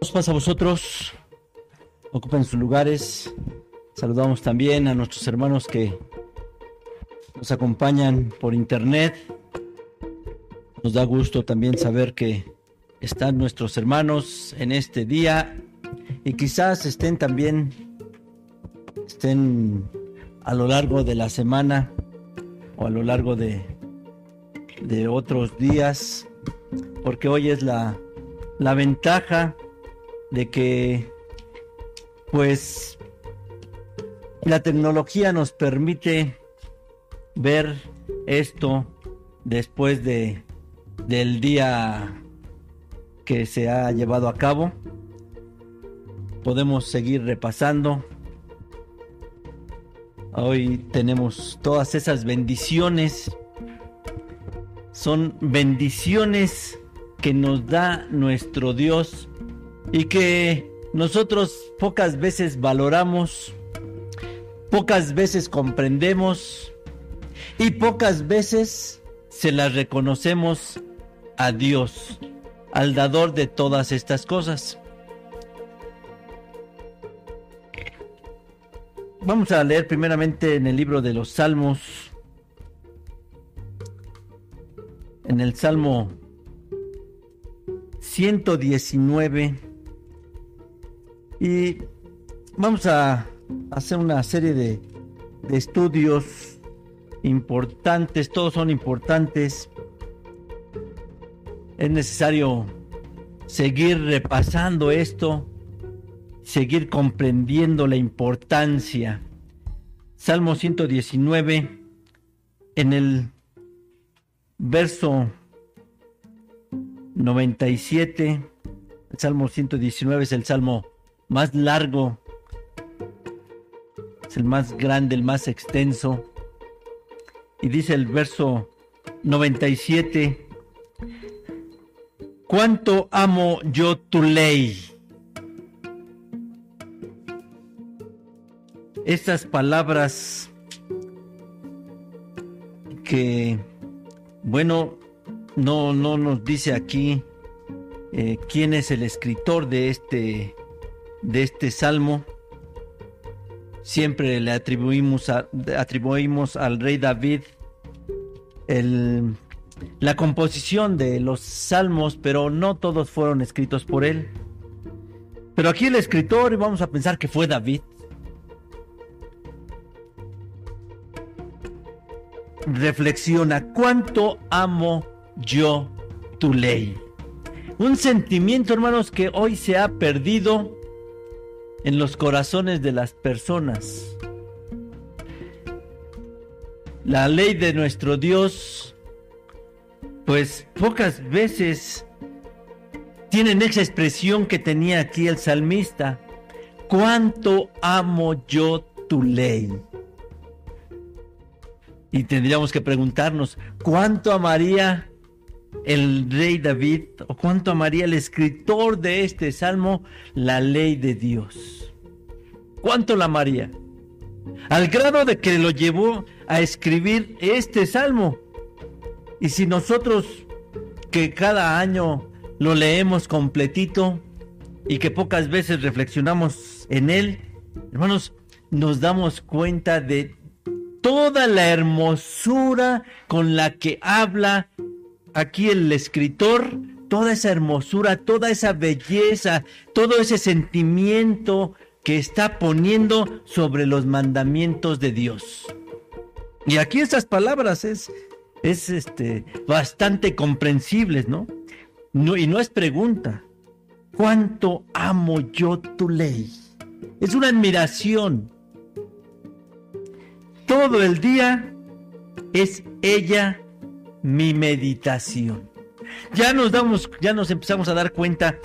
Nos pasa a vosotros. Ocupen sus lugares. Saludamos también a nuestros hermanos que nos acompañan por internet. Nos da gusto también saber que están nuestros hermanos en este día y quizás estén también estén a lo largo de la semana o a lo largo de, de otros días porque hoy es la, la ventaja de que pues la tecnología nos permite ver esto después de del día que se ha llevado a cabo. Podemos seguir repasando. Hoy tenemos todas esas bendiciones. Son bendiciones que nos da nuestro Dios y que nosotros pocas veces valoramos, pocas veces comprendemos y pocas veces se las reconocemos a Dios, al dador de todas estas cosas. Vamos a leer primeramente en el libro de los Salmos, en el Salmo 119 y vamos a hacer una serie de, estudios importantes, todos son importantes. Es necesario seguir repasando esto, seguir comprendiendo la importancia. Salmo 119, en el verso 97, el Salmo 119 es el Salmo más largo, es el más grande, el más extenso. Y dice el verso 97, ¿cuánto amo yo tu ley? Estas palabras que, bueno, no, no nos dice aquí eh, quién es el escritor de este de este salmo siempre le atribuimos, atribuimos al rey David la composición de los salmos, pero no todos fueron escritos por él. Pero aquí el escritor, vamos a pensar que fue David, reflexiona, ¿cuánto amo yo tu ley? Un sentimiento, hermanos, que hoy se ha perdido en los corazones de las personas. La ley de nuestro Dios, pues pocas veces tienen esa expresión que tenía aquí el salmista. ¿Cuánto amo yo tu ley? Y tendríamos que preguntarnos, ¿cuánto amaría el rey David o cuánto amaría el escritor de este salmo la ley de Dios. ¿Cuánto la amaría? Al grado de que lo llevó a escribir este salmo. Y si nosotros que cada año lo leemos completito y que pocas veces reflexionamos en él, hermanos, nos damos cuenta de toda la hermosura con la que habla aquí el escritor toda esa hermosura, toda esa belleza, todo ese sentimiento que está poniendo sobre los mandamientos de Dios. Y aquí estas palabras es, es este, bastante comprensibles, ¿no? ¿no? Y no es pregunta. ¿Cuánto amo yo tu ley? Es una admiración. Todo el día es ella mi meditación. Ya nos damos, ya nos empezamos a dar cuenta,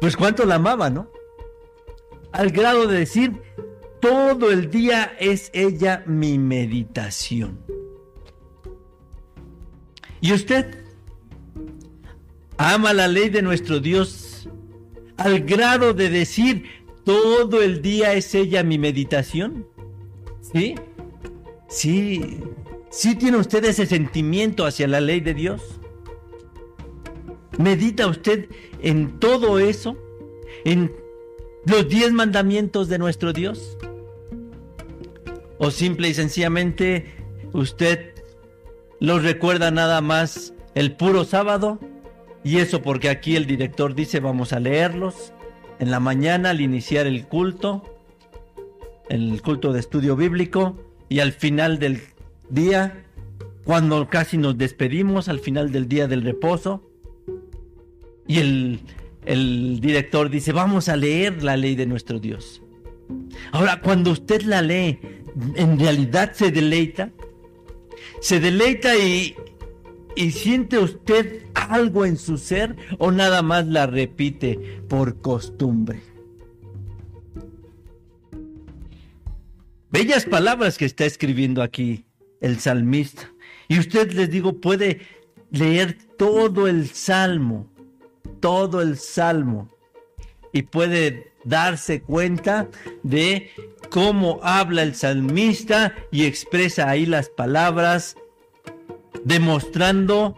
pues cuánto la amaba, ¿no? Al grado de decir, todo el día es ella mi meditación. ¿Y usted ama la ley de nuestro Dios al grado de decir, todo el día es ella mi meditación? ¿Sí? Sí, ¿Sí tiene usted ese sentimiento hacia la ley de Dios? ¿Medita usted en todo eso? ¿En los diez mandamientos de nuestro Dios? ¿O simple y sencillamente usted los recuerda nada más el puro sábado? Y eso porque aquí el director dice vamos a leerlos en la mañana al iniciar el culto, el culto de estudio bíblico y al final del día, cuando casi nos despedimos, al final del día del reposo. Y el, el director dice, vamos a leer la ley de nuestro Dios. Ahora, cuando usted la lee, en realidad se deleita. Se deleita y, y siente usted algo en su ser o nada más la repite por costumbre. Bellas palabras que está escribiendo aquí el salmista. Y usted les digo, puede leer todo el salmo, todo el salmo, y puede darse cuenta de cómo habla el salmista y expresa ahí las palabras, demostrando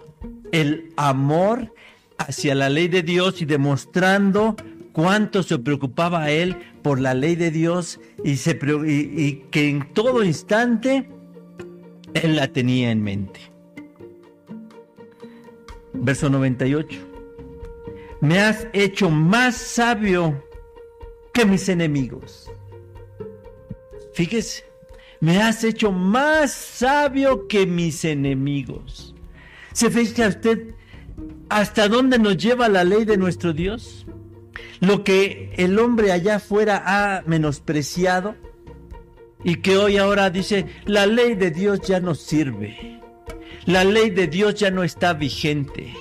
el amor hacia la ley de Dios y demostrando cuánto se preocupaba él por la ley de Dios y, se, y que en todo instante él la tenía en mente. Verso 98. Me has hecho más sabio que mis enemigos. Fíjese, me has hecho más sabio que mis enemigos. ¿Se fija usted hasta dónde nos lleva la ley de nuestro Dios? Lo que el hombre allá afuera ha menospreciado y que hoy ahora dice, la ley de Dios ya no sirve. La ley de Dios ya no está vigente.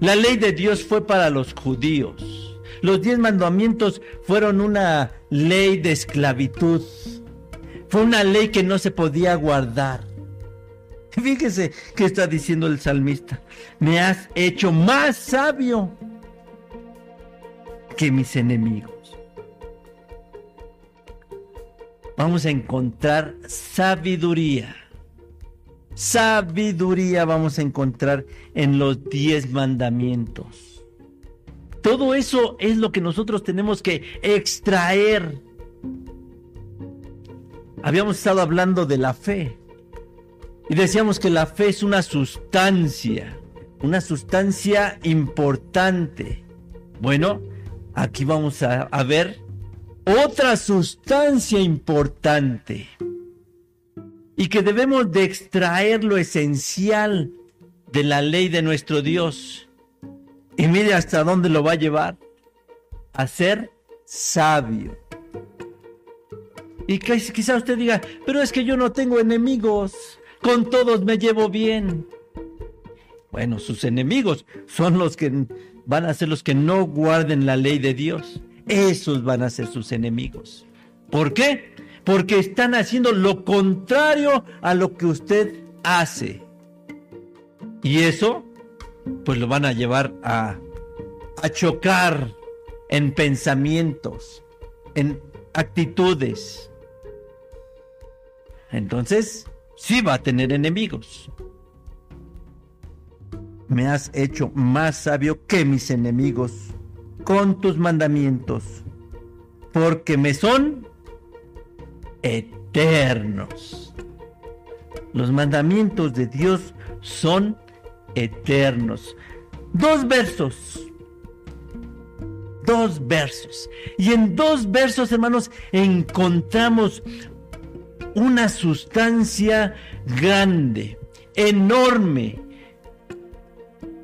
La ley de Dios fue para los judíos. Los diez mandamientos fueron una ley de esclavitud. Fue una ley que no se podía guardar. Fíjese que está diciendo el salmista. Me has hecho más sabio que mis enemigos. Vamos a encontrar sabiduría. Sabiduría vamos a encontrar en los diez mandamientos. Todo eso es lo que nosotros tenemos que extraer. Habíamos estado hablando de la fe. Y decíamos que la fe es una sustancia, una sustancia importante. Bueno, aquí vamos a, ver otra sustancia importante y que debemos de extraer lo esencial de la ley de nuestro Dios. Y mire hasta dónde lo va a llevar. A ser sabio. Y quizá usted diga, pero es que yo no tengo enemigos con todos me llevo bien. Bueno, sus enemigos son los que van a ser los que no guarden la ley de Dios. Esos van a ser sus enemigos. ¿Por qué? Porque están haciendo lo contrario a lo que usted hace. Y eso, pues lo van a llevar a, a chocar en pensamientos, en actitudes. Entonces, sí va a tener enemigos. Me has hecho más sabio que mis enemigos con tus mandamientos, porque me son eternos. Los mandamientos de Dios son eternos. Dos versos. Dos versos. Y en dos versos, hermanos, encontramos una sustancia grande, enorme.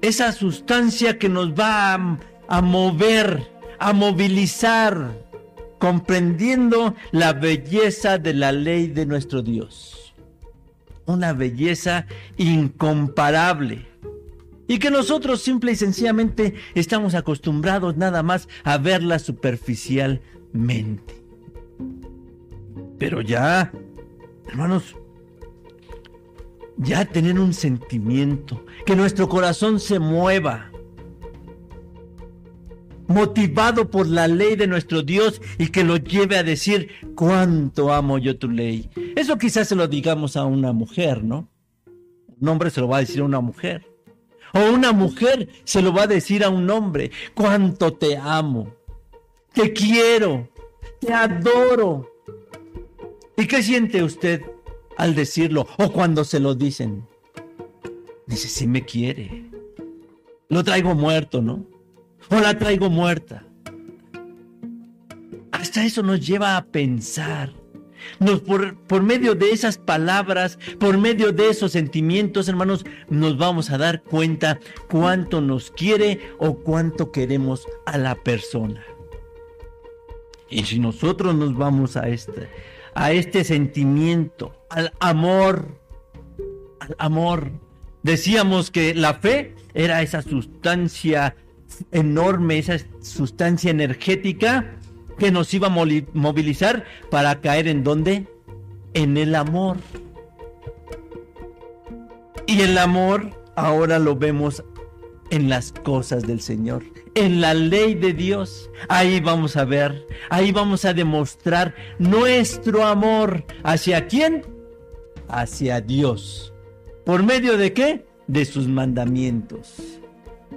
Esa sustancia que nos va a, mover, a movilizar, comprendiendo la belleza de la ley de nuestro Dios. Una belleza incomparable. Y que nosotros simple y sencillamente estamos acostumbrados nada más a verla superficialmente. Pero ya hermanos, ya tener un sentimiento, que nuestro corazón se mueva, motivado por la ley de nuestro Dios y que lo lleve a decir, cuánto amo yo tu ley. Eso quizás se lo digamos a una mujer, ¿no? Un hombre se lo va a decir a una mujer. O una mujer se lo va a decir a un hombre, cuánto te amo, te quiero, te adoro. ¿Y qué siente usted al decirlo o cuando se lo dicen? Dice, sí me quiere. Lo traigo muerto, ¿no? O la traigo muerta. Hasta eso nos lleva a pensar. Nos, por, por, medio de esas palabras, por medio de esos sentimientos, hermanos, nos vamos a dar cuenta cuánto nos quiere o cuánto queremos a la persona. Y si nosotros nos vamos a este, a este sentimiento, al amor, al amor, decíamos que la fe era esa sustancia enorme, esa sustancia energética que nos iba a movilizar para caer en dónde? En el amor. Y el amor ahora lo vemos en las cosas del Señor, en la ley de Dios. Ahí vamos a ver, ahí vamos a demostrar nuestro amor. ¿Hacia quién? Hacia Dios. ¿Por medio de qué? De sus mandamientos.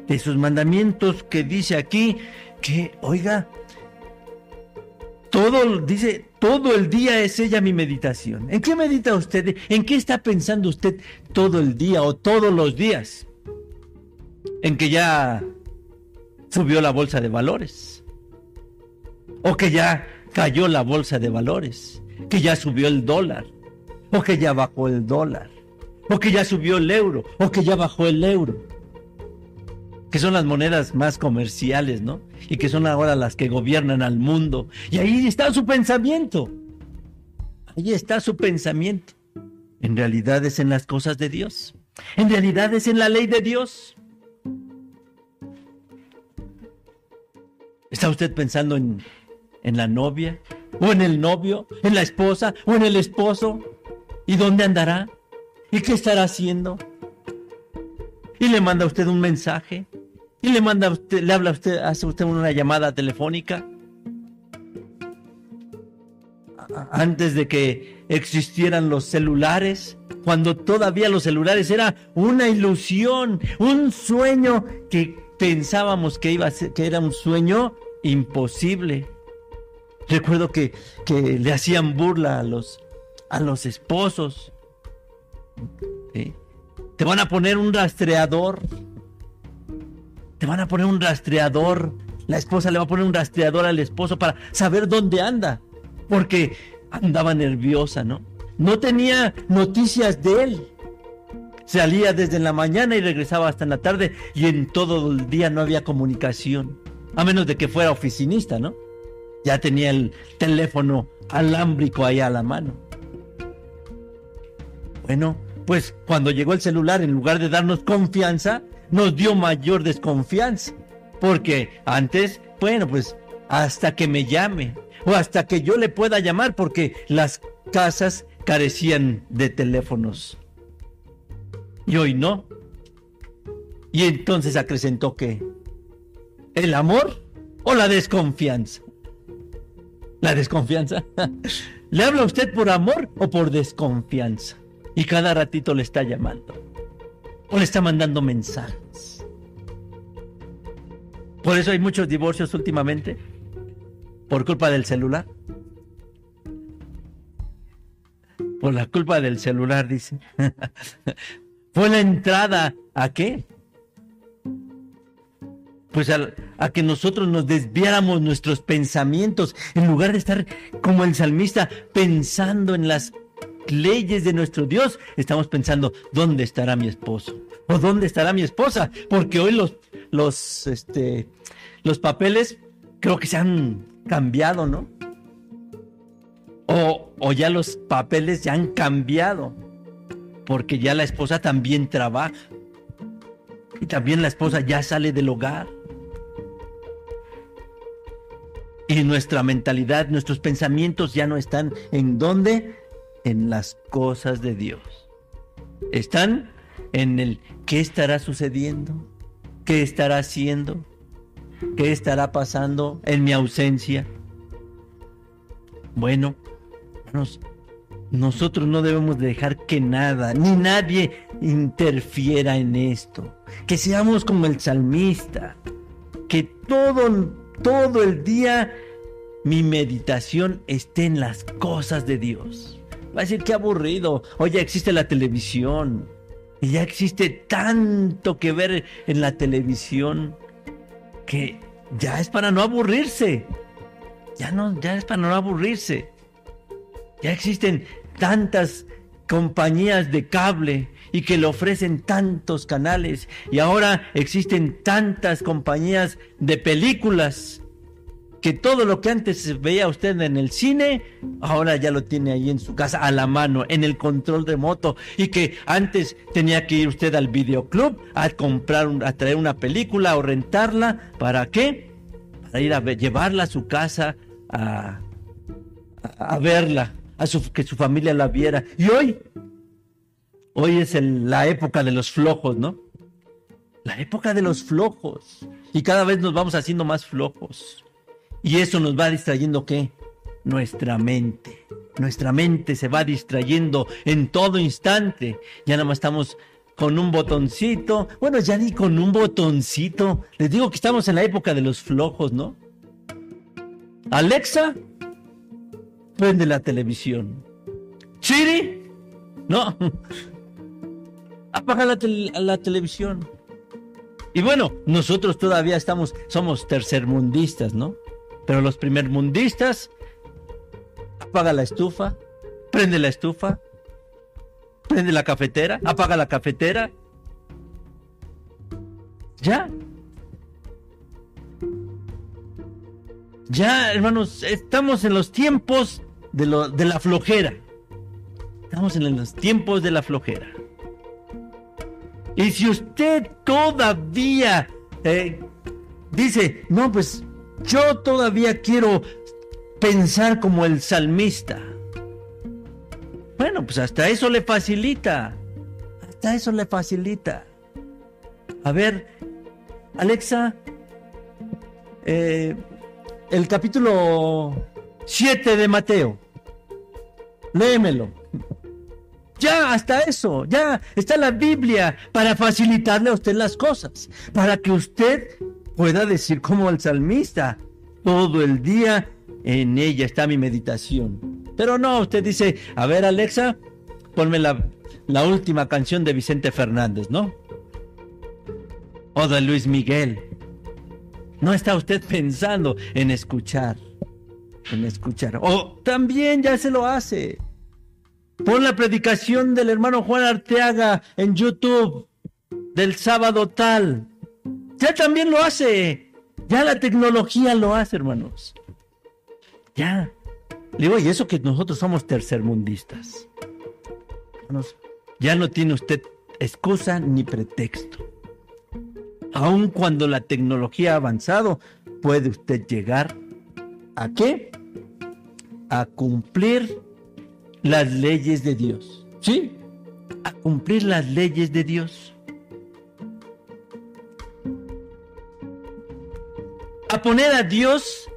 De sus mandamientos que dice aquí que, oiga, todo, dice, todo el día es ella mi meditación. ¿En qué medita usted? ¿En qué está pensando usted todo el día o todos los días? En que ya subió la bolsa de valores. O que ya cayó la bolsa de valores. Que ya subió el dólar. O que ya bajó el dólar. O que ya subió el euro. O que ya bajó el euro que son las monedas más comerciales, ¿no? Y que son ahora las que gobiernan al mundo. Y ahí está su pensamiento. Ahí está su pensamiento. En realidad es en las cosas de Dios. En realidad es en la ley de Dios. ¿Está usted pensando en, en la novia? ¿O en el novio? ¿En la esposa? ¿O en el esposo? ¿Y dónde andará? ¿Y qué estará haciendo? Y le manda a usted un mensaje y le manda usted, le habla a usted, hace usted una llamada telefónica. Antes de que existieran los celulares, cuando todavía los celulares era una ilusión, un sueño que pensábamos que iba a ser, que era un sueño imposible. Recuerdo que, que le hacían burla a los, a los esposos. Te van a poner un rastreador te van a poner un rastreador. La esposa le va a poner un rastreador al esposo para saber dónde anda. Porque andaba nerviosa, ¿no? No tenía noticias de él. Salía desde la mañana y regresaba hasta en la tarde y en todo el día no había comunicación. A menos de que fuera oficinista, ¿no? Ya tenía el teléfono alámbrico ahí a la mano. Bueno, pues cuando llegó el celular, en lugar de darnos confianza, nos dio mayor desconfianza. Porque antes, bueno, pues hasta que me llame o hasta que yo le pueda llamar, porque las casas carecían de teléfonos. Y hoy no. Y entonces acrecentó que el amor o la desconfianza. La desconfianza. ¿Le habla usted por amor o por desconfianza? Y cada ratito le está llamando o le está mandando mensajes. Por eso hay muchos divorcios últimamente, por culpa del celular. Por la culpa del celular, dice. Fue la entrada a qué? Pues a, a, que nosotros nos desviáramos nuestros pensamientos en lugar de estar como el salmista pensando en las leyes de nuestro Dios, estamos pensando, ¿dónde estará mi esposo? ¿O dónde estará mi esposa? Porque hoy los, los, este, los papeles creo que se han cambiado, ¿no? O, o ya los papeles ya han cambiado, porque ya la esposa también trabaja. Y también la esposa ya sale del hogar. Y nuestra mentalidad, nuestros pensamientos ya no están en dónde? En las cosas de Dios. Están en el qué estará sucediendo, qué estará haciendo, qué estará pasando en mi ausencia. Bueno, nosotros no debemos dejar que nada ni nadie interfiera en esto. Que seamos como el salmista. Que todo, todo el día mi meditación esté en las cosas de Dios. Va a decir que aburrido. Oye, existe la televisión. Y ya existe tanto que ver en la televisión que ya es para no aburrirse. Ya no, ya es para no aburrirse. Ya existen tantas compañías de cable y que le ofrecen tantos canales y ahora existen tantas compañías de películas que todo lo que antes veía usted en el cine, ahora ya lo tiene ahí en su casa a la mano, en el control remoto, y que antes tenía que ir usted al videoclub a comprar, a traer una película o rentarla, ¿para qué? Para ir a llevarla a su casa a, verla, a que su familia la viera. Y hoy, hoy es la época de los flojos, ¿no? La época de los flojos. Y cada vez nos vamos haciendo más flojos. Y eso nos va distrayendo qué? Nuestra mente. Nuestra mente se va distrayendo en todo instante. Ya nada más estamos con un botoncito. Bueno, ya ni con un botoncito. Les digo que estamos en la época de los flojos, ¿no? Alexa, prende la televisión. Chiri, no. Apaga la, la televisión. Y bueno, nosotros todavía estamos, somos tercermundistas, ¿no? Pero los primermundistas, apaga la estufa, prende la estufa, prende la cafetera, apaga la cafetera. Ya. Ya, hermanos, estamos en los tiempos de, lo, de la flojera. Estamos en los tiempos de la flojera. Y si usted todavía eh, dice, no, pues yo todavía quiero pensar como el salmista. Bueno, pues hasta eso le facilita. Hasta eso le facilita. A ver, Alexa, eh, el capítulo 7 de Mateo. Léemelo. Ya, hasta eso, ya está la Biblia para facilitarle a usted las cosas, para que usted pueda decir como el salmista, todo el día en ella está mi meditación. Pero no, usted dice, a ver Alexa, ponme la, la última canción de Vicente Fernández, ¿no? O de Luis Miguel. No está usted pensando en escuchar, en escuchar. O también ya se lo hace. Pon la predicación del hermano Juan Arteaga en YouTube del sábado tal. Ya también lo hace. Ya la tecnología lo hace, hermanos. Ya. Le digo, y eso que nosotros somos tercermundistas. Hermanos, ya no tiene usted excusa ni pretexto. Aun cuando la tecnología ha avanzado, puede usted llegar a qué? A cumplir las leyes de Dios. ¿Sí? A cumplir las leyes de Dios. A poner a Dios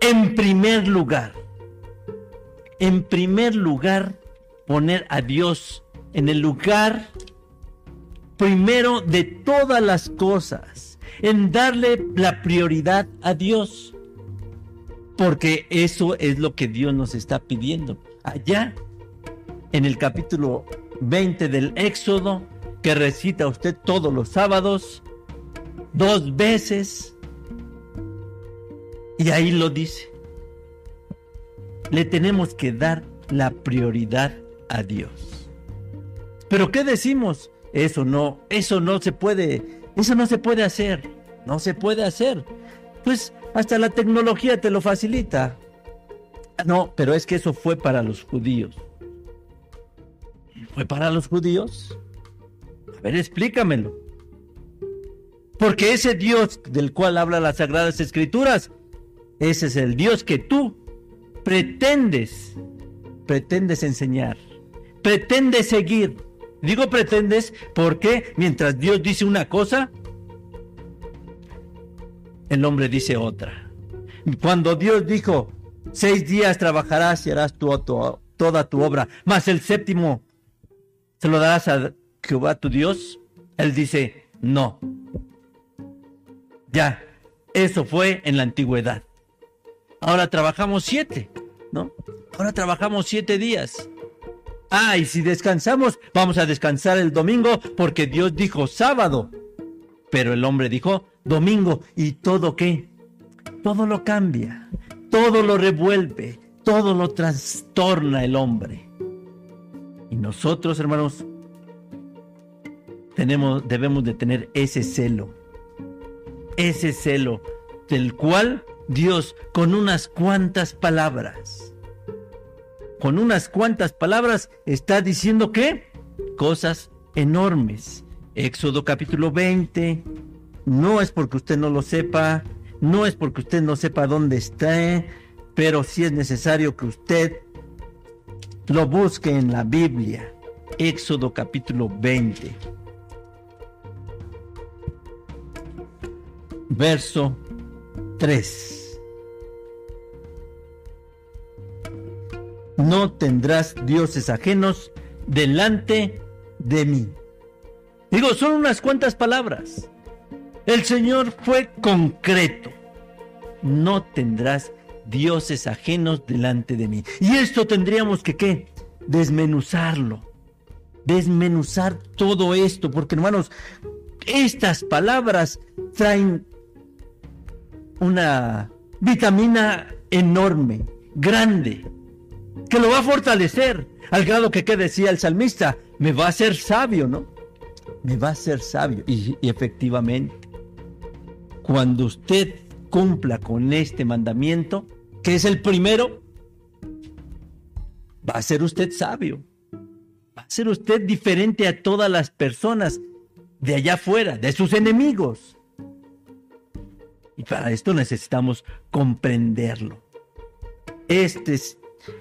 en primer lugar. En primer lugar, poner a Dios en el lugar primero de todas las cosas, en darle la prioridad a Dios. Porque eso es lo que Dios nos está pidiendo. Allá, en el capítulo 20 del Éxodo, que recita usted todos los sábados, dos veces, y ahí lo dice. Le tenemos que dar la prioridad a Dios. Pero ¿qué decimos? Eso no, eso no se puede, eso no se puede hacer. No se puede hacer. Pues hasta la tecnología te lo facilita. No, pero es que eso fue para los judíos. ¿Fue para los judíos? A ver, explícamelo. Porque ese Dios del cual habla las Sagradas Escrituras ese es el Dios que tú pretendes, pretendes enseñar, pretendes seguir. Digo pretendes porque mientras Dios dice una cosa, el hombre dice otra. Cuando Dios dijo, seis días trabajarás y harás toda tu obra, mas el séptimo se lo darás a Jehová tu Dios. Él dice, no. Ya, eso fue en la antigüedad. Ahora trabajamos siete, ¿no? Ahora trabajamos siete días. Ah, y si descansamos, vamos a descansar el domingo porque Dios dijo sábado. Pero el hombre dijo domingo y todo qué? Todo lo cambia, todo lo revuelve, todo lo trastorna el hombre. Y nosotros, hermanos, tenemos, debemos de tener ese celo, ese celo del cual Dios con unas cuantas palabras, con unas cuantas palabras está diciendo que cosas enormes. Éxodo capítulo 20, no es porque usted no lo sepa, no es porque usted no sepa dónde está, pero sí es necesario que usted lo busque en la Biblia. Éxodo capítulo 20. Verso 3. No tendrás dioses ajenos delante de mí. Digo, son unas cuantas palabras. El Señor fue concreto. No tendrás dioses ajenos delante de mí. Y esto tendríamos que qué? Desmenuzarlo. Desmenuzar todo esto, porque hermanos, estas palabras traen una vitamina enorme, grande, que lo va a fortalecer, al grado que, ¿qué decía el salmista? Me va a hacer sabio, ¿no? Me va a hacer sabio. Y, y efectivamente, cuando usted cumpla con este mandamiento, que es el primero, va a ser usted sabio. Va a ser usted diferente a todas las personas de allá afuera, de sus enemigos. Y para esto necesitamos comprenderlo. Este,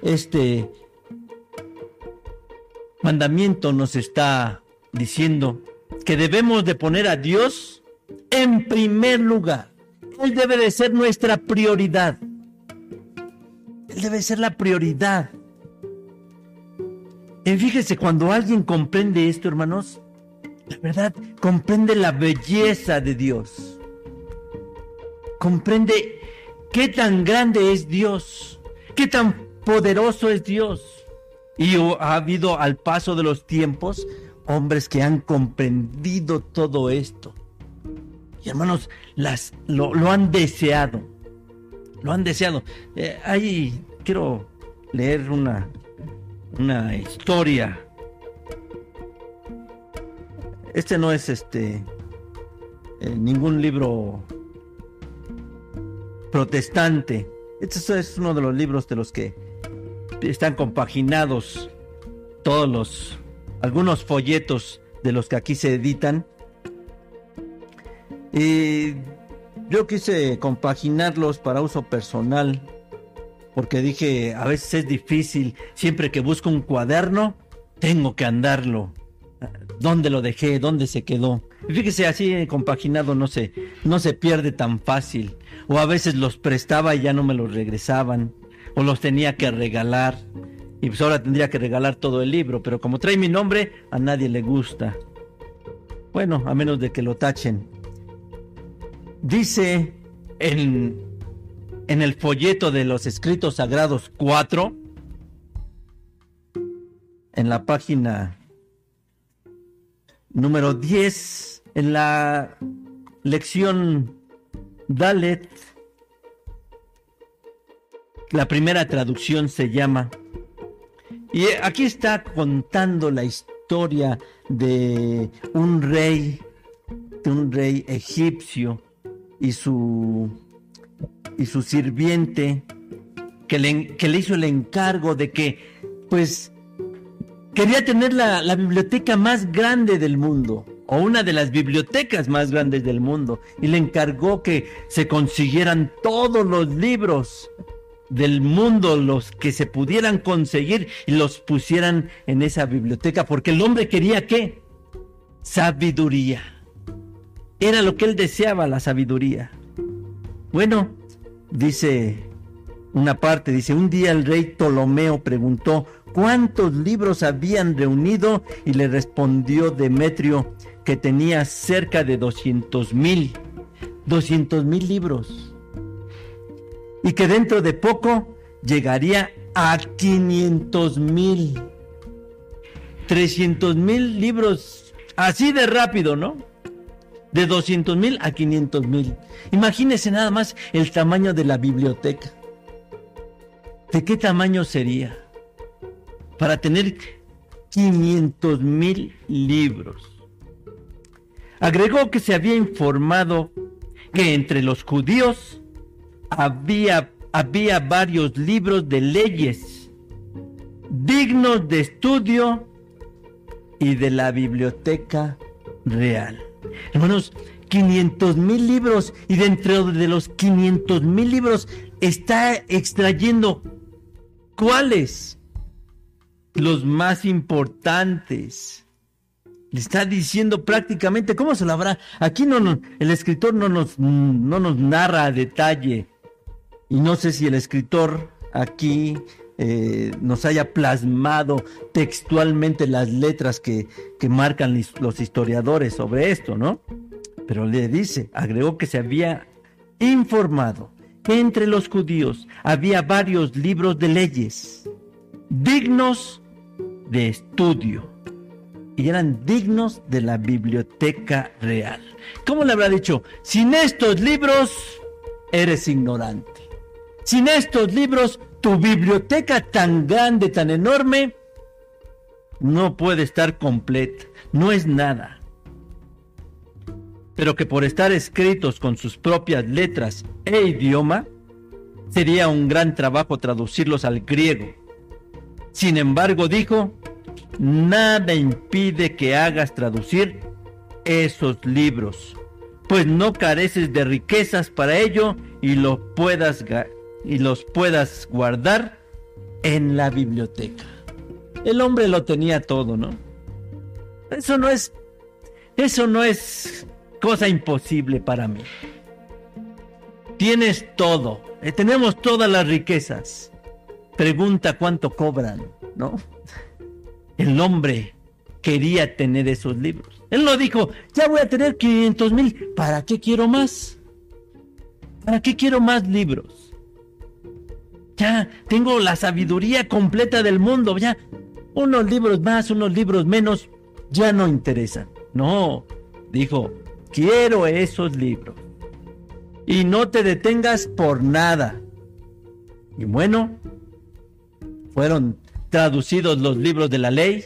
este mandamiento nos está diciendo que debemos de poner a Dios en primer lugar. Él debe de ser nuestra prioridad. Él debe ser la prioridad. Y fíjese, cuando alguien comprende esto, hermanos, la verdad, comprende la belleza de Dios. Comprende qué tan grande es Dios, qué tan poderoso es Dios. Y ha habido al paso de los tiempos hombres que han comprendido todo esto. Y hermanos, las, lo, han deseado. Lo han deseado. Eh, ahí quiero leer una, una historia. Este no es este eh, ningún libro protestante. Este es uno de los libros de los que están compaginados todos los algunos folletos de los que aquí se editan y yo quise compaginarlos para uso personal, porque dije, a veces es difícil, siempre que busco un cuaderno, tengo que andarlo. ¿Dónde lo dejé? ¿Dónde se quedó? fíjese, así compaginado no se, no se pierde tan fácil. O a veces los prestaba y ya no me los regresaban. O los tenía que regalar. Y pues ahora tendría que regalar todo el libro. Pero como trae mi nombre, a nadie le gusta. Bueno, a menos de que lo tachen dice en, en el folleto de los escritos sagrados 4, en la página número 10, en la lección Dalet, la primera traducción se llama, y aquí está contando la historia de un rey, de un rey egipcio, y su, y su sirviente que le, que le hizo el encargo de que, pues, quería tener la, la biblioteca más grande del mundo o una de las bibliotecas más grandes del mundo y le encargó que se consiguieran todos los libros del mundo, los que se pudieran conseguir y los pusieran en esa biblioteca, porque el hombre quería qué? Sabiduría. Era lo que él deseaba, la sabiduría. Bueno, dice una parte, dice, un día el rey Ptolomeo preguntó, cuántos libros habían reunido y le respondió Demetrio que tenía cerca de 200 mil, 200 mil libros. Y que dentro de poco llegaría a 500 mil, 300 mil libros, así de rápido, ¿no? De 200 mil a 500 mil. Imagínese nada más el tamaño de la biblioteca. ¿De qué tamaño sería? Para tener 500 mil libros. Agregó que se había informado que entre los judíos había, había varios libros de leyes dignos de estudio y de la biblioteca real. Hermanos, 500 mil libros y dentro de los 500 mil libros está extrayendo cuáles los más importantes. Le está diciendo prácticamente cómo se lo habrá. Aquí no, el escritor no nos, no nos narra a detalle. Y no sé si el escritor aquí eh, nos haya plasmado textualmente las letras que, que marcan los historiadores sobre esto, ¿no? Pero le dice, agregó que se había informado que entre los judíos había varios libros de leyes dignos de estudio y eran dignos de la biblioteca real. ¿Cómo le habrá dicho? Sin estos libros eres ignorante. Sin estos libros, tu biblioteca tan grande, tan enorme, no puede estar completa. No es nada pero que por estar escritos con sus propias letras e idioma, sería un gran trabajo traducirlos al griego. Sin embargo, dijo, nada impide que hagas traducir esos libros, pues no careces de riquezas para ello y los puedas, y los puedas guardar en la biblioteca. El hombre lo tenía todo, ¿no? Eso no es, eso no es cosa imposible para mí. Tienes todo, eh, tenemos todas las riquezas. Pregunta cuánto cobran, ¿no? El hombre quería tener esos libros. Él no dijo, ya voy a tener 500 mil, ¿para qué quiero más? ¿Para qué quiero más libros? Ya tengo la sabiduría completa del mundo, ya unos libros más, unos libros menos, ya no interesan. No, dijo, Quiero esos libros. Y no te detengas por nada. Y bueno, fueron traducidos los libros de la ley,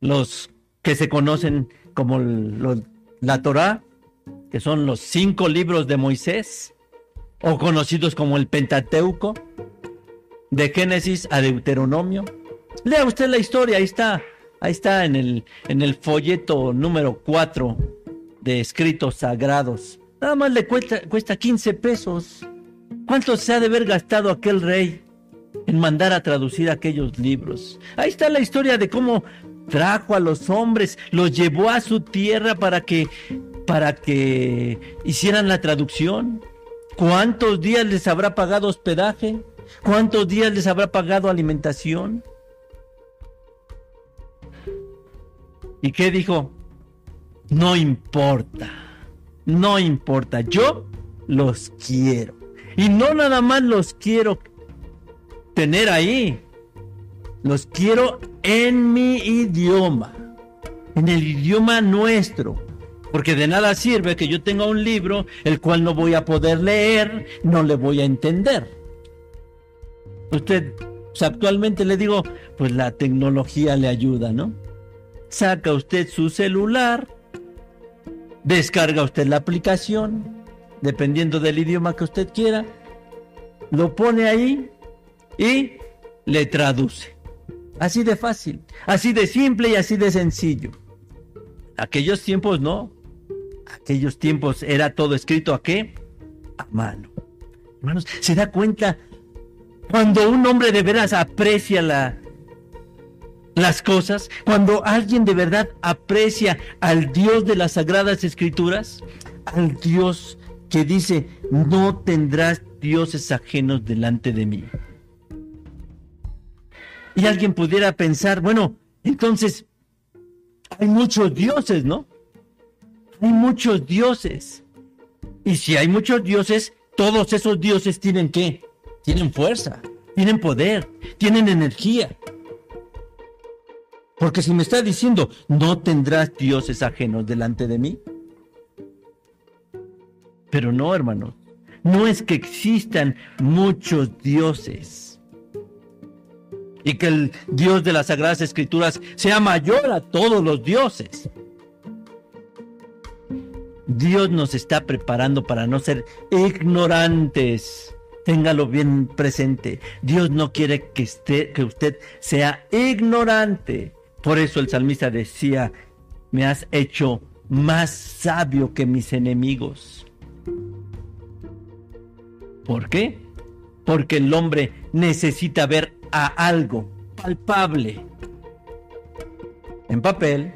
los que se conocen como la Torá, que son los cinco libros de Moisés, o conocidos como el Pentateuco, de Génesis a Deuteronomio. Lea usted la historia, ahí está Ahí está en el, folleto número 4 de escritos sagrados. Nada más le cuesta, cuesta 15 pesos. ¿Cuánto se ha de haber gastado aquel rey en mandar a traducir aquellos libros? Ahí está la historia de cómo trajo a los hombres, los llevó a su tierra para que para que hicieran la traducción. ¿Cuántos días les habrá pagado hospedaje? ¿Cuántos días les habrá pagado alimentación? ¿Y qué dijo? No importa, no importa, yo los quiero. Y no nada más los quiero tener ahí, los quiero en mi idioma, en el idioma nuestro. Porque de nada sirve que yo tenga un libro el cual no voy a poder leer, no le voy a entender. Usted, pues, actualmente le digo, pues la tecnología le ayuda, ¿no? saca usted su celular, descarga usted la aplicación, dependiendo del idioma que usted quiera, lo pone ahí y le traduce. Así de fácil, así de simple y así de sencillo. Aquellos tiempos no. Aquellos tiempos era todo escrito a qué? A mano. Hermanos, ¿se da cuenta? Cuando un hombre de veras aprecia la, las cosas, cuando alguien de verdad aprecia al Dios de las Sagradas Escrituras, al Dios que dice, no tendrás dioses ajenos delante de mí. Y alguien pudiera pensar, bueno, entonces hay muchos dioses, ¿no? Hay muchos dioses. Y si hay muchos dioses, todos esos dioses tienen qué? Tienen fuerza, tienen poder, tienen energía. Porque si me está diciendo, no tendrás dioses ajenos delante de mí. Pero no, hermanos, no es que existan muchos dioses. Y que el Dios de las Sagradas Escrituras sea mayor a todos los dioses. Dios nos está preparando para no ser ignorantes. Téngalo bien presente. Dios no quiere que, esté, que usted sea ignorante. Por eso el salmista decía, me has hecho más sabio que mis enemigos. ¿Por qué? Porque el hombre necesita ver a algo palpable. En papel,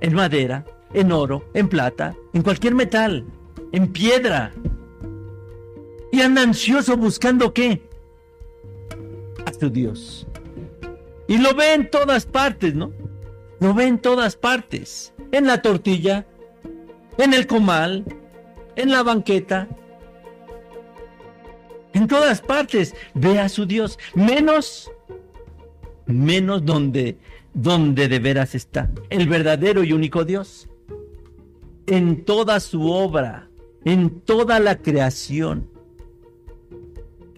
en madera, en oro, en plata, en cualquier metal, en piedra. Y anda ansioso buscando qué? A su Dios. Y lo ve en todas partes, ¿no? Lo ve en todas partes. En la tortilla, en el comal, en la banqueta. En todas partes ve a su Dios. Menos, menos donde, donde de veras está. El verdadero y único Dios. En toda su obra, en toda la creación.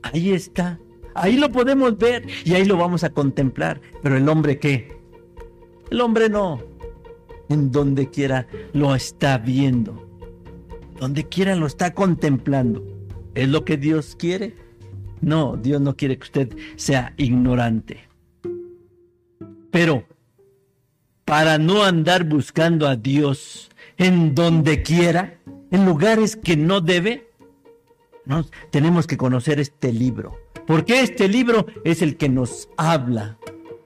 Ahí está. Ahí lo podemos ver y ahí lo vamos a contemplar. Pero el hombre qué? El hombre no. En donde quiera lo está viendo. Donde quiera lo está contemplando. ¿Es lo que Dios quiere? No, Dios no quiere que usted sea ignorante. Pero para no andar buscando a Dios en donde quiera, en lugares que no debe, tenemos que conocer este libro porque este libro es el que nos habla,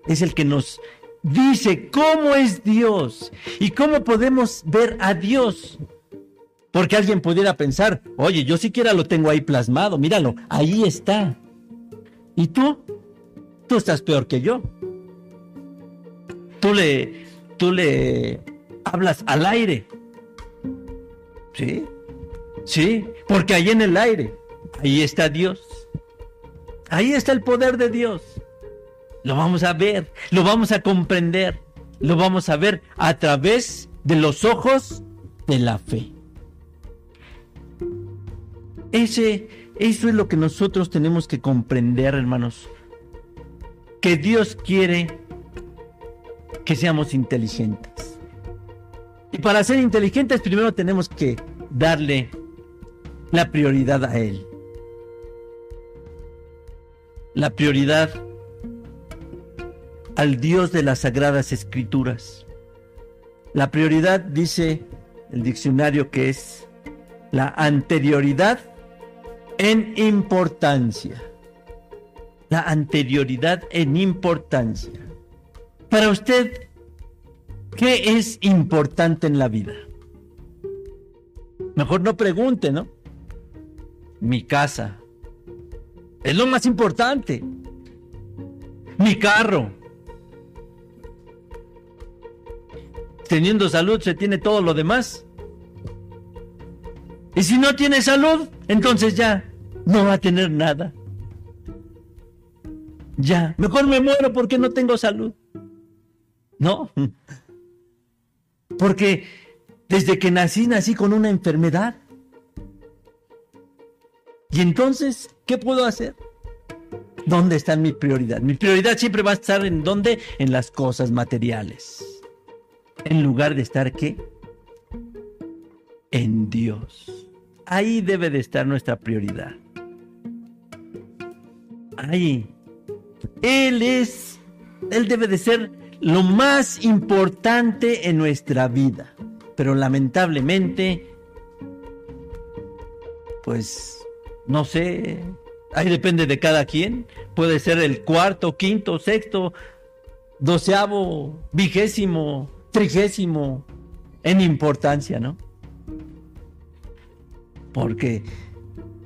es el que nos dice cómo es Dios y cómo podemos ver a Dios. Porque alguien pudiera pensar, oye, yo siquiera lo tengo ahí plasmado, míralo, ahí está. ¿Y tú? Tú estás peor que yo. Tú le, tú le hablas al aire. ¿Sí? Sí, porque ahí en el aire, ahí está Dios. Ahí está el poder de Dios. Lo vamos a ver, lo vamos a comprender, lo vamos a ver a través de los ojos de la fe. Ese, eso es lo que nosotros tenemos que comprender, hermanos. Que Dios quiere que seamos inteligentes. Y para ser inteligentes primero tenemos que darle la prioridad a Él la prioridad al Dios de las Sagradas Escrituras. La prioridad, dice el diccionario, que es la anterioridad en importancia. La anterioridad en importancia. Para usted, ¿qué es importante en la vida? Mejor no pregunte, ¿no? Mi casa, es lo más importante. Mi carro. Teniendo salud se tiene todo lo demás. Y si no tiene salud, entonces ya no va a tener nada. Ya, mejor me muero porque no tengo salud. No. Porque desde que nací nací con una enfermedad. Y entonces, ¿qué puedo hacer? ¿Dónde está mi prioridad? Mi prioridad siempre va a estar en dónde? En las cosas materiales. En lugar de estar qué? En Dios. Ahí debe de estar nuestra prioridad. Ahí. Él es, Él debe de ser lo más importante en nuestra vida. Pero lamentablemente, pues no sé, ahí depende de cada quien. Puede ser el cuarto, quinto, sexto, doceavo, vigésimo, trigésimo en importancia, ¿no? Porque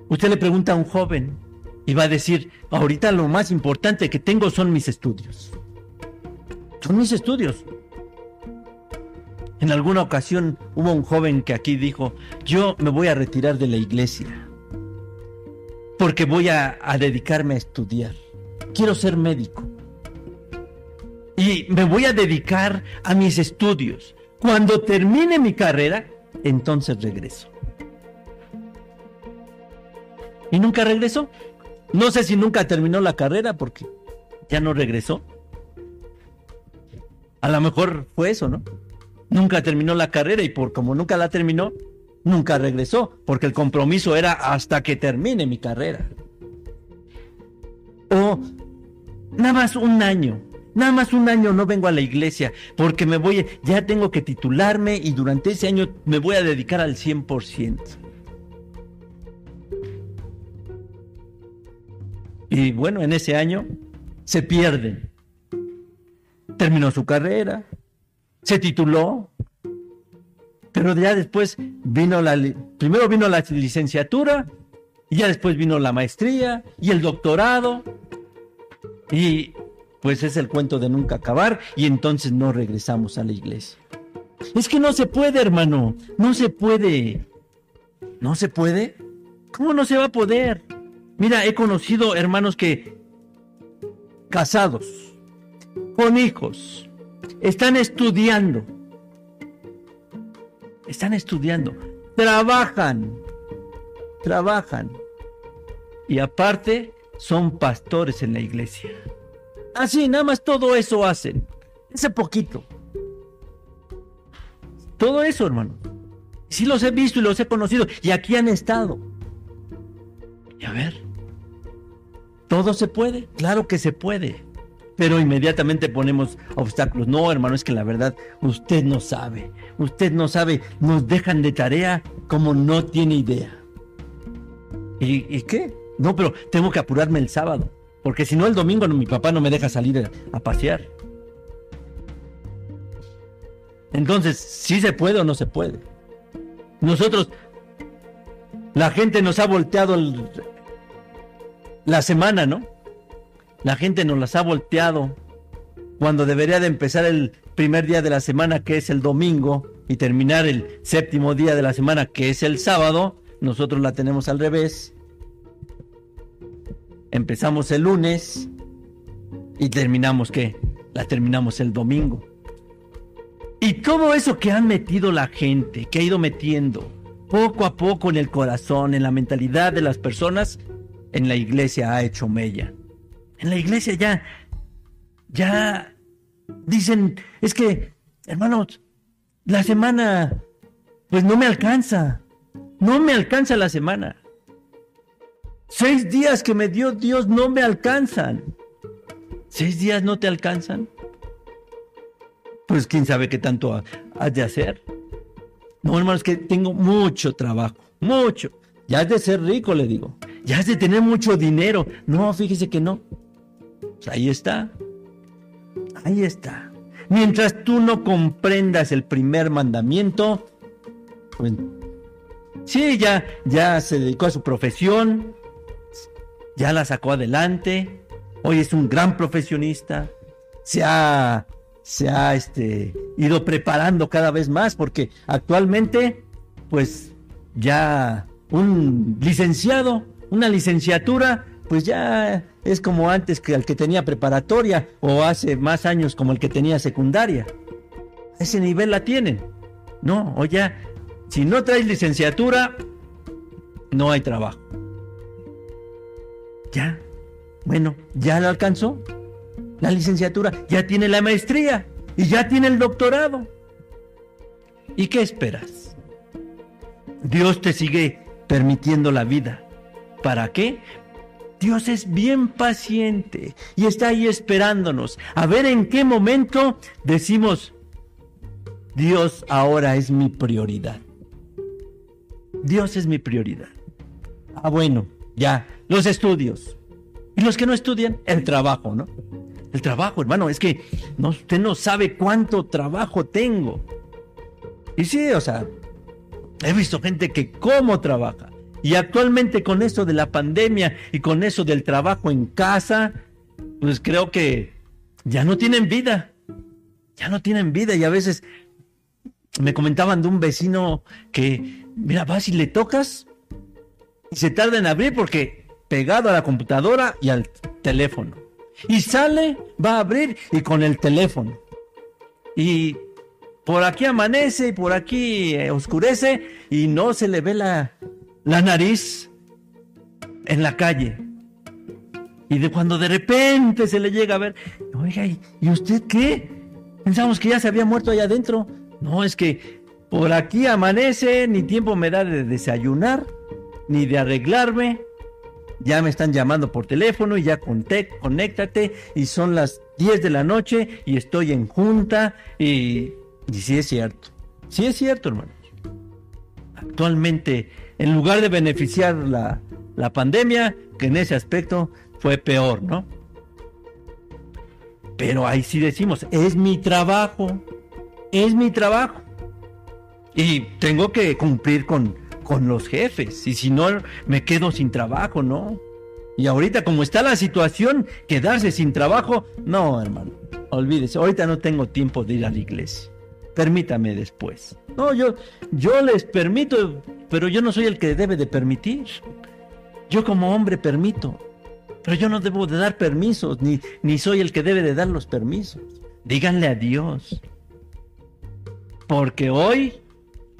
usted le pregunta a un joven, Y va a decir, ahorita lo más importante que tengo son mis estudios. Son mis estudios. En alguna ocasión hubo un joven que aquí dijo, yo me voy a retirar de la iglesia porque voy a, dedicarme a estudiar. Quiero ser médico. Y me voy a dedicar a mis estudios. Cuando termine mi carrera, entonces regreso. Y nunca regresó. No sé si nunca terminó la carrera porque ya no regresó. A lo mejor fue eso, ¿no? Nunca terminó la carrera y por como nunca la terminó, nunca regresó, porque el compromiso era hasta que termine mi carrera. O nada más un año, nada más un año no vengo a la iglesia, porque me voy, ya tengo que titularme y durante ese año me voy a dedicar al 100%. Y bueno, en ese año se pierden. Terminó su carrera, se tituló, pero ya después vino la, primero vino la licenciatura, y ya después vino la maestría y el doctorado, y pues es el cuento de nunca acabar, y entonces no regresamos a la iglesia. Es que no se puede, hermano, no se puede. ¿No se puede? ¿Cómo no se va a poder? Mira, he conocido hermanos que casados, con hijos, están estudiando, están estudiando, trabajan, trabajan y aparte son pastores en la iglesia. Así, nada más todo eso hacen, ese poquito. Todo eso, hermano. Sí los he visto y los he conocido y aquí han estado. Y a ver, ¿todo se puede? Claro que se puede. Pero inmediatamente ponemos obstáculos. No, hermano, es que la verdad, usted no sabe. Usted no sabe. Nos dejan de tarea como no tiene idea. ¿Y, qué? No, pero tengo que apurarme el sábado. Porque si no, el domingo mi papá no me deja salir a, pasear. Entonces, ¿sí se puede o no se puede? Nosotros, la gente nos ha volteado la semana, ¿no? La gente nos las ha volteado cuando debería de empezar el primer día de la semana, que es el domingo, y terminar el séptimo día de la semana, que es el sábado. Nosotros la tenemos al revés. Empezamos el lunes y terminamos qué? La terminamos el domingo. Y todo eso que han metido la gente, que ha ido metiendo poco a poco en el corazón, en la mentalidad de las personas, en la iglesia ha hecho mella. En la iglesia ya, ya dicen, es que, hermanos, la semana, pues no me alcanza. No me alcanza la semana. Seis días que me dio Dios no me alcanzan. ¿Seis días no te alcanzan? Pues quién sabe qué tanto has de hacer. No, hermanos, que tengo mucho trabajo, mucho. Ya has de ser rico, le digo. Ya has de tener mucho dinero. No, fíjese que no. Pues ahí está. Ahí está. Mientras tú no comprendas el primer mandamiento, sí, ya, ya se dedicó a su profesión, ya la sacó adelante, hoy es un gran profesionista, se ha, se ha este, ido preparando cada vez más, porque actualmente, pues ya un licenciado, una licenciatura, pues ya es como antes que el que tenía preparatoria o hace más años como el que tenía secundaria. Ese nivel la tienen. No, o ya, si no traes licenciatura, no hay trabajo. Ya, bueno, ya lo alcanzó. La licenciatura, ya tiene la maestría y ya tiene el doctorado. ¿Y qué esperas? Dios te sigue permitiendo la vida. ¿Para qué? Dios es bien paciente y está ahí esperándonos a ver en qué momento decimos, Dios ahora es mi prioridad. Dios es mi prioridad. Ah, bueno, ya, los estudios. Y los que no estudian, el trabajo, ¿no? El trabajo, hermano, es que no, usted no sabe cuánto trabajo tengo. Y sí, o sea, he visto gente que cómo trabaja Y actualmente con eso de la pandemia y con eso del trabajo en casa, pues creo que ya no tienen vida. Ya no tienen vida y a veces me comentaban de un vecino que, mira, vas y le tocas y se tarda en abrir porque pegado a la computadora y al teléfono. Y sale, va a abrir y con el teléfono. Y por aquí amanece y por aquí eh, oscurece y no se le ve la, la nariz en la calle. Y de cuando de repente se le llega a ver, oiga, ¿y usted qué? Pensamos que ya se había muerto allá adentro. No, es que por aquí amanece, ni tiempo me da de desayunar, ni de arreglarme. Ya me están llamando por teléfono y ya conté, conéctate y son las 10 de la noche y estoy en junta y, y sí es cierto. Sí es cierto, hermano. Actualmente, en lugar de beneficiar la, la pandemia, que en ese aspecto fue peor, ¿no? Pero ahí sí decimos, es mi trabajo, es mi trabajo. Y tengo que cumplir con, con los jefes. Y si no, me quedo sin trabajo, ¿no? Y ahorita como está la situación, quedarse sin trabajo, no, hermano, olvídese, ahorita no tengo tiempo de ir a la iglesia. Permítame después. No, yo, yo les permito, pero yo no soy el que debe de permitir. Yo como hombre permito, pero yo no debo de dar permisos, ni, ni soy el que debe de dar los permisos. Díganle a Dios. Porque hoy,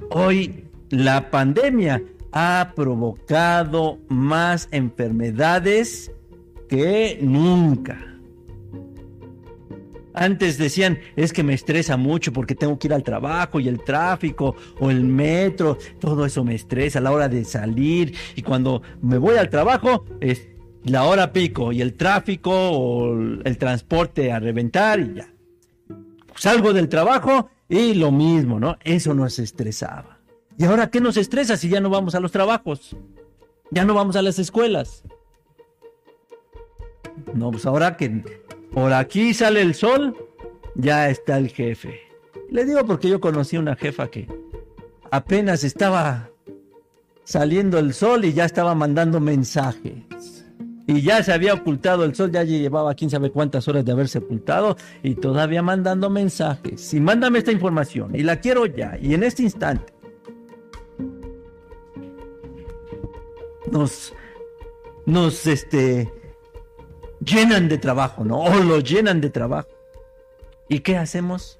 hoy la pandemia ha provocado más enfermedades que nunca. Antes decían, es que me estresa mucho porque tengo que ir al trabajo y el tráfico o el metro, todo eso me estresa a la hora de salir y cuando me voy al trabajo es la hora pico y el tráfico o el transporte a reventar y ya. Salgo del trabajo y lo mismo, ¿no? Eso nos estresaba. ¿Y ahora qué nos estresa si ya no vamos a los trabajos? Ya no vamos a las escuelas. No, pues ahora que por aquí sale el sol, ya está el jefe. Le digo porque yo conocí una jefa que apenas estaba saliendo el sol y ya estaba mandando mensajes. Y ya se había ocultado el sol, ya llevaba quién sabe cuántas horas de haberse ocultado y todavía mandando mensajes. Y mándame esta información y la quiero ya y en este instante. Nos, nos, este, llenan de trabajo, ¿no? O lo llenan de trabajo. ¿Y qué hacemos?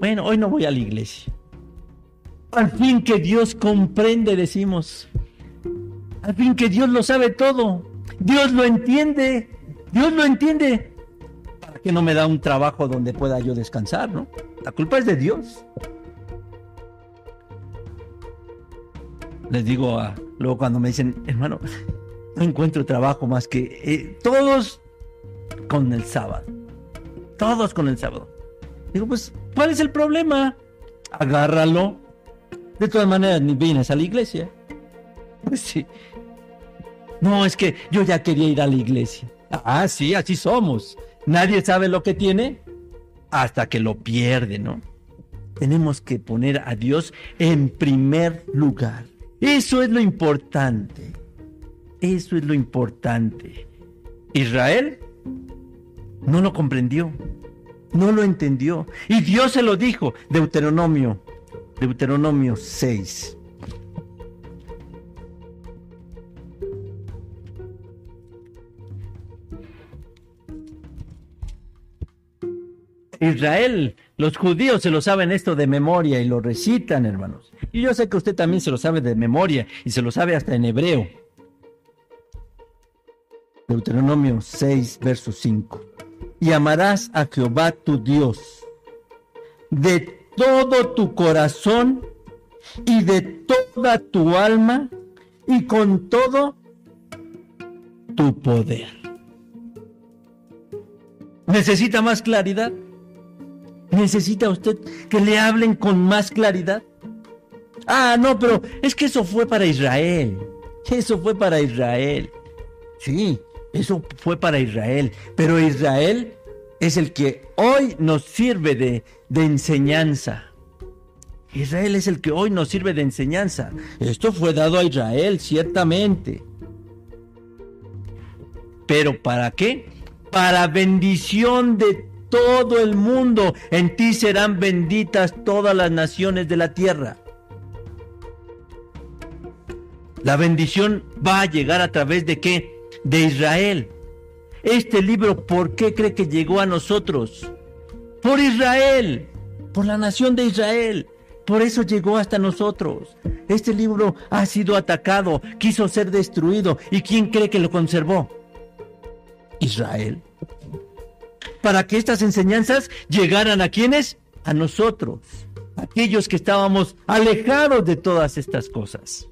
Bueno, hoy no voy a la iglesia. Al fin que Dios comprende, decimos. Al fin que Dios lo sabe todo. Dios lo entiende. Dios lo entiende. ¿Para qué no me da un trabajo donde pueda yo descansar, no? La culpa es de Dios. Les digo a, luego cuando me dicen, hermano, no encuentro trabajo más que eh, todos con el sábado. Todos con el sábado. Digo, pues, ¿cuál es el problema? Agárralo. De todas maneras, ni vienes a la iglesia. Pues sí. No, es que yo ya quería ir a la iglesia. Ah, sí, así somos. Nadie sabe lo que tiene hasta que lo pierde, ¿no? Tenemos que poner a Dios en primer lugar. Eso es lo importante. Eso es lo importante. Israel no lo comprendió, no lo entendió. Y Dios se lo dijo, Deuteronomio, Deuteronomio 6. Israel, los judíos se lo saben esto de memoria y lo recitan, hermanos. Y yo sé que usted también se lo sabe de memoria y se lo sabe hasta en hebreo. Deuteronomio 6, verso 5. Y amarás a Jehová tu Dios de todo tu corazón y de toda tu alma y con todo tu poder. ¿Necesita más claridad? ¿Necesita usted que le hablen con más claridad? Ah, no, pero es que eso fue para Israel. Eso fue para Israel. Sí, eso fue para Israel, pero Israel es el que hoy nos sirve de, de enseñanza. Israel es el que hoy nos sirve de enseñanza. Esto fue dado a Israel, ciertamente. Pero ¿para qué? Para bendición de todo el mundo. En ti serán benditas todas las naciones de la tierra. La bendición va a llegar a través de qué? De Israel. Este libro, ¿por qué cree que llegó a nosotros? Por Israel, por la nación de Israel. Por eso llegó hasta nosotros. Este libro ha sido atacado, quiso ser destruido. ¿Y quién cree que lo conservó? Israel. Para que estas enseñanzas llegaran a quienes? A nosotros, aquellos que estábamos alejados de todas estas cosas.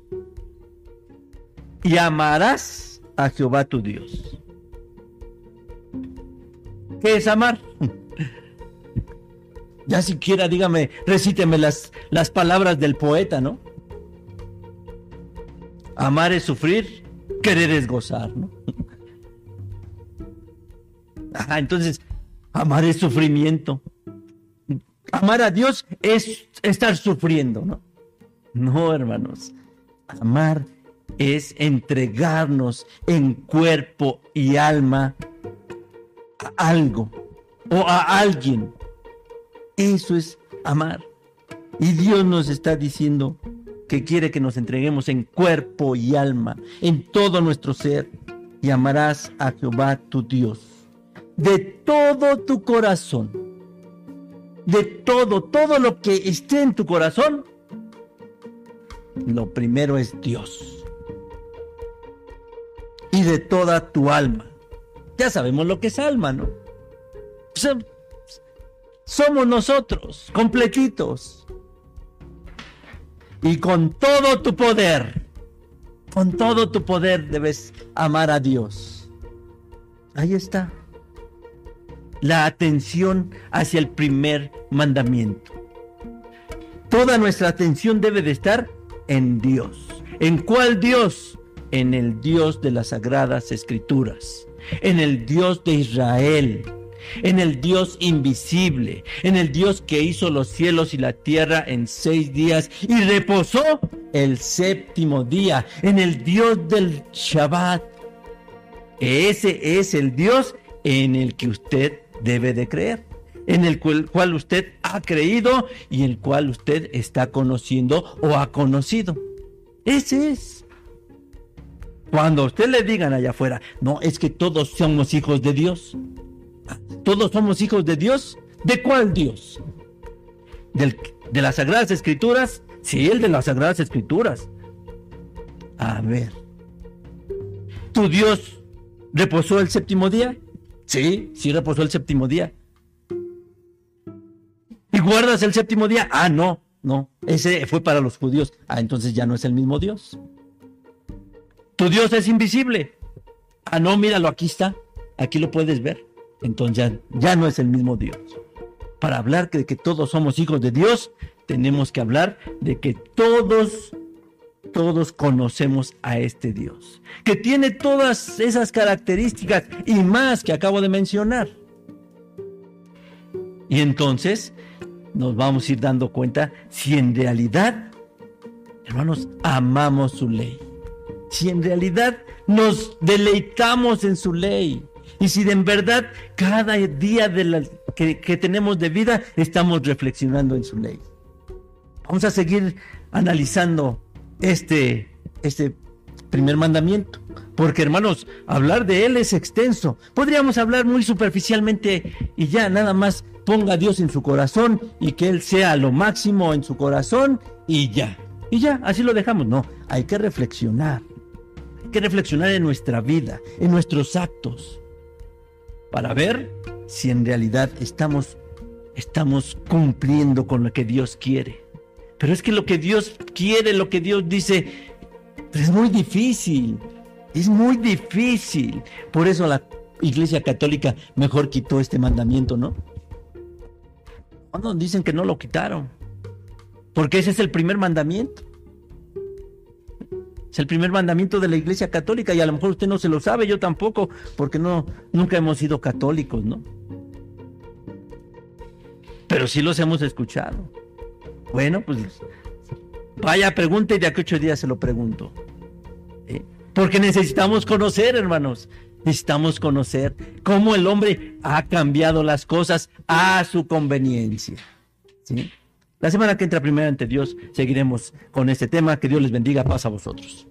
Y amarás a Jehová tu Dios. ¿Qué es amar? Ya siquiera dígame, recíteme las, las palabras del poeta, ¿no? Amar es sufrir, querer es gozar, ¿no? Ah, entonces, amar es sufrimiento. Amar a Dios es estar sufriendo, ¿no? No, hermanos. Amar entregarnos en cuerpo y alma a algo o a alguien eso es amar. Y Dios nos está diciendo que quiere que nos entreguemos en cuerpo y alma, en todo nuestro ser, y amarás a Jehová tu Dios de todo tu corazón, de todo, todo lo que esté en tu corazón. Lo primero es Dios. Y de toda tu alma. Ya sabemos lo que es alma, ¿no? somos nosotros, completitos. Y con todo tu poder, con todo tu poder debes amar a Dios. Ahí está. La atención hacia el primer mandamiento. Toda nuestra atención debe de estar en Dios. ¿En cuál Dios? En el Dios de las sagradas escrituras. En el Dios de Israel en el Dios invisible, en el Dios que hizo los cielos y la tierra en seis días y reposó el séptimo día, en el Dios del Shabbat. Ese es el Dios en el que usted debe de creer, en el cual, usted ha creído y el cual usted está conociendo o ha conocido. Ese es. Cuando usted le digan allá afuera, no, es que todos somos hijos de Dios. ¿Todos somos hijos de Dios? ¿De cuál Dios? ¿De las Sagradas Escrituras? Sí, el de las Sagradas Escrituras. A ver. ¿Tu Dios reposó el séptimo día? Sí, sí reposó el séptimo día. ¿Y guardas el séptimo día? Ah, no, no. Ese fue para los judíos. Ah, entonces ya no es el mismo Dios. Tu Dios es invisible. Ah, no, míralo, aquí está. Aquí lo puedes ver entonces ya, no es el mismo Dios. Para hablar de que todos somos hijos de Dios, tenemos que hablar de que todos, todos conocemos a este Dios, que tiene todas esas características y más que acabo de mencionar. Y entonces nos vamos a ir dando cuenta si en realidad, hermanos, amamos su ley. Si en realidad nos deleitamos en su ley y si en verdad cada día que, tenemos de vida estamos reflexionando en su ley. Vamos a seguir analizando este, este primer mandamiento. Porque hermanos, hablar de él es extenso. Podríamos hablar muy superficialmente y ya nada más ponga a Dios en su corazón y que Él sea lo máximo en su corazón y ya. Y ya, así lo dejamos. No, hay que reflexionar. Que reflexionar en nuestra vida, en nuestros actos para ver si en realidad estamos, estamos cumpliendo con lo que Dios quiere. Pero es que lo que Dios quiere, lo que Dios dice, es muy difícil. Es muy difícil. Por eso la Iglesia Católica mejor quitó este mandamiento, ¿no? No, dicen que no lo quitaron. Porque ese es el primer mandamiento. Es el primer mandamiento de la Iglesia Católica y a lo mejor usted no se lo sabe, yo tampoco, porque no nunca hemos sido católicos, ¿no? Pero sí los hemos escuchado. Bueno, pues vaya, pregunte y de aquí ocho días se lo pregunto. ¿Eh? Porque necesitamos conocer, hermanos. Necesitamos conocer cómo el hombre ha cambiado las cosas a su conveniencia. ¿Sí? La semana que entra primero ante Dios seguiremos con este tema. Que Dios les bendiga. Paz a vosotros.